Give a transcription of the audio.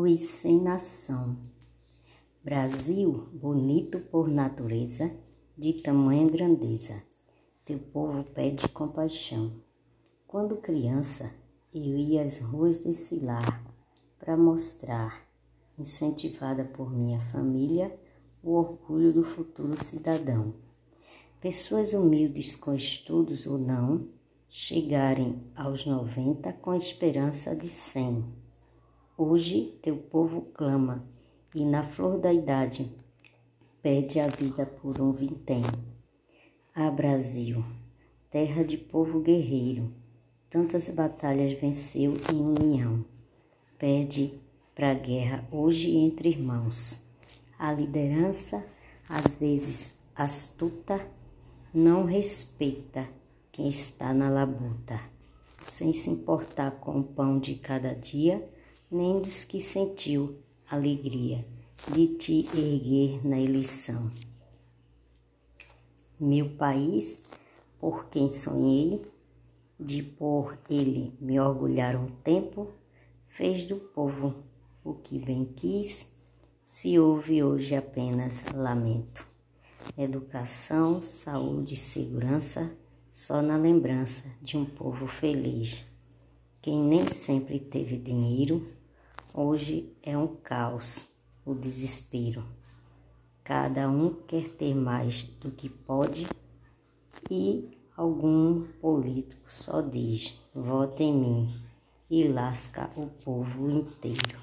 Os sem nação. Brasil, bonito por natureza, de tamanha grandeza, teu povo pede compaixão. Quando criança, eu ia às ruas desfilar para mostrar, incentivada por minha família, o orgulho do futuro cidadão. Pessoas humildes com estudos ou não, chegarem aos noventa com esperança de cem. Hoje teu povo clama e na flor da idade pede a vida por um vintém. Ah, Brasil, terra de povo guerreiro, tantas batalhas venceu em união. Pede para a guerra hoje entre irmãos. A liderança, às vezes astuta, não respeita quem está na labuta, sem se importar com o pão de cada dia, nem dos que sentiu alegria de te erguer na eleição. Meu país, por quem sonhei, de por ele me orgulhar um tempo, fez do povo o que bem quis, se ouve hoje apenas lamento. Educação, saúde e segurança só na lembrança de um povo feliz. Quem nem sempre teve dinheiro, hoje é um caos, o desespero. Cada um quer ter mais do que pode e algum político só diz: vota em mim e lasca o povo inteiro.